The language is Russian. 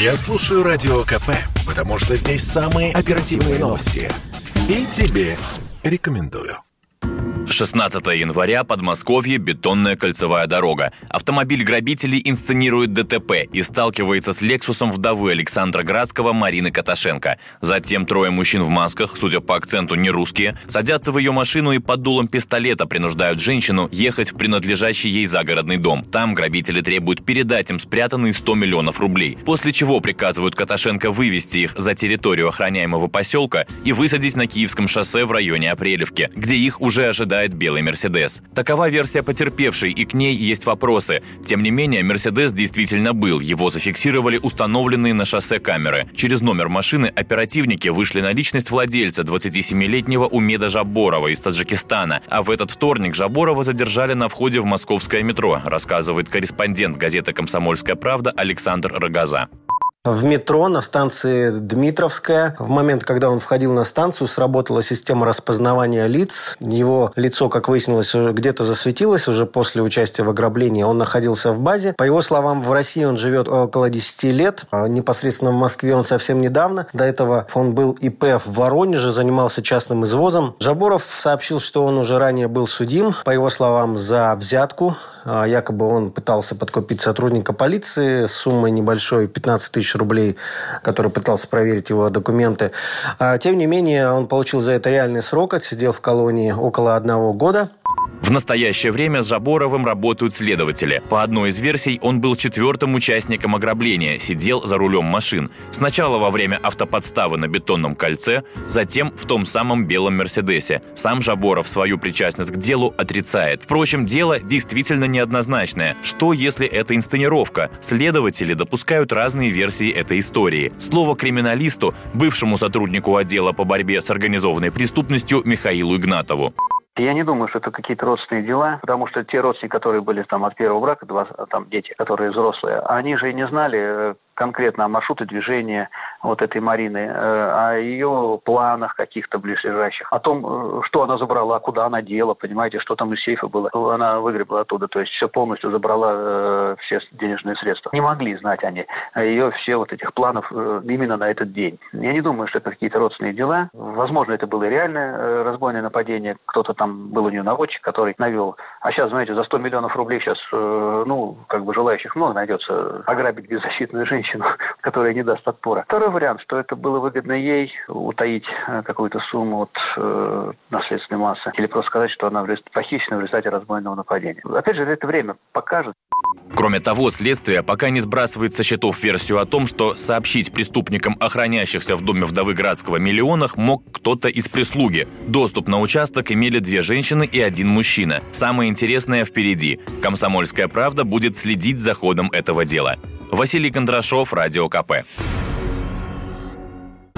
Я слушаю Радио КП, потому что здесь самые оперативные новости. И тебе рекомендую. 16 января, Подмосковье, бетонная кольцевая дорога. Автомобиль грабителей инсценирует ДТП и сталкивается с «Лексусом» вдовы Александра Градского Марины Каташенко. Затем трое мужчин в масках, судя по акценту не русские, садятся в ее машину и под дулом пистолета принуждают женщину ехать в принадлежащий ей загородный дом. Там грабители требуют передать им спрятанные 100 миллионов рублей. После чего приказывают Каташенко вывести их за территорию охраняемого поселка и высадить на Киевском шоссе в районе Апрелевки, где их уже ожидает ожидает белый Мерседес. Такова версия потерпевшей, и к ней есть вопросы. Тем не менее, Мерседес действительно был. Его зафиксировали установленные на шоссе камеры. Через номер машины оперативники вышли на личность владельца 27-летнего Умеда Жаборова из Таджикистана. А в этот вторник Жаборова задержали на входе в московское метро, рассказывает корреспондент газеты «Комсомольская правда» Александр Рогоза. В метро на станции Дмитровская. В момент, когда он входил на станцию, сработала система распознавания лиц. Его лицо, как выяснилось, где-то засветилось уже после участия в ограблении. Он находился в базе. По его словам, в России он живет около 10 лет. А непосредственно в Москве он совсем недавно. До этого он был ИП в Воронеже, занимался частным извозом. Жаборов сообщил, что он уже ранее был судим, по его словам, за взятку якобы он пытался подкупить сотрудника полиции с суммой небольшой 15 тысяч рублей, который пытался проверить его документы. А, тем не менее, он получил за это реальный срок, отсидел в колонии около одного года. В настоящее время с Жаборовым работают следователи. По одной из версий, он был четвертым участником ограбления, сидел за рулем машин. Сначала во время автоподставы на бетонном кольце, затем в том самом белом Мерседесе. Сам Жаборов свою причастность к делу отрицает. Впрочем, дело действительно неоднозначное. Что, если это инсценировка? Следователи допускают разные версии этой истории. Слово криминалисту, бывшему сотруднику отдела по борьбе с организованной преступностью Михаилу Игнатову. Я не думаю, что это какие-то родственные дела, потому что те родственники, которые были там от первого брака, два, там дети, которые взрослые, они же и не знали, э, конкретно о маршруте движения вот этой Марины, э, о ее планах каких-то ближайших, о том, э, что она забрала, куда она дела, понимаете, что там из сейфа было. Она выгребла оттуда, то есть все полностью забрала э, все денежные средства. Не могли знать они ее все вот этих планов именно на этот день. Я не думаю, что это какие-то родственные дела. Возможно, это было реальное разбойное нападение. Кто-то там был у нее наводчик, который навел. А сейчас, знаете, за 100 миллионов рублей сейчас, ну, как бы желающих много найдется ограбить беззащитную женщину, которая не даст отпора. Второй вариант, что это было выгодно ей утаить э, какую-то сумму от э, наследственной массы или просто сказать, что она похищена в результате разбойного нападения. Опять же, это время покажет. Кроме того, следствие пока не сбрасывает со счетов версию о том, что сообщить преступникам, охраняющихся в доме вдовы Градского миллионах, мог кто-то из прислуги. Доступ на участок имели две женщины и один мужчина. Самое интересное впереди. «Комсомольская правда» будет следить за ходом этого дела. Василий Кондрашов, Радио КП.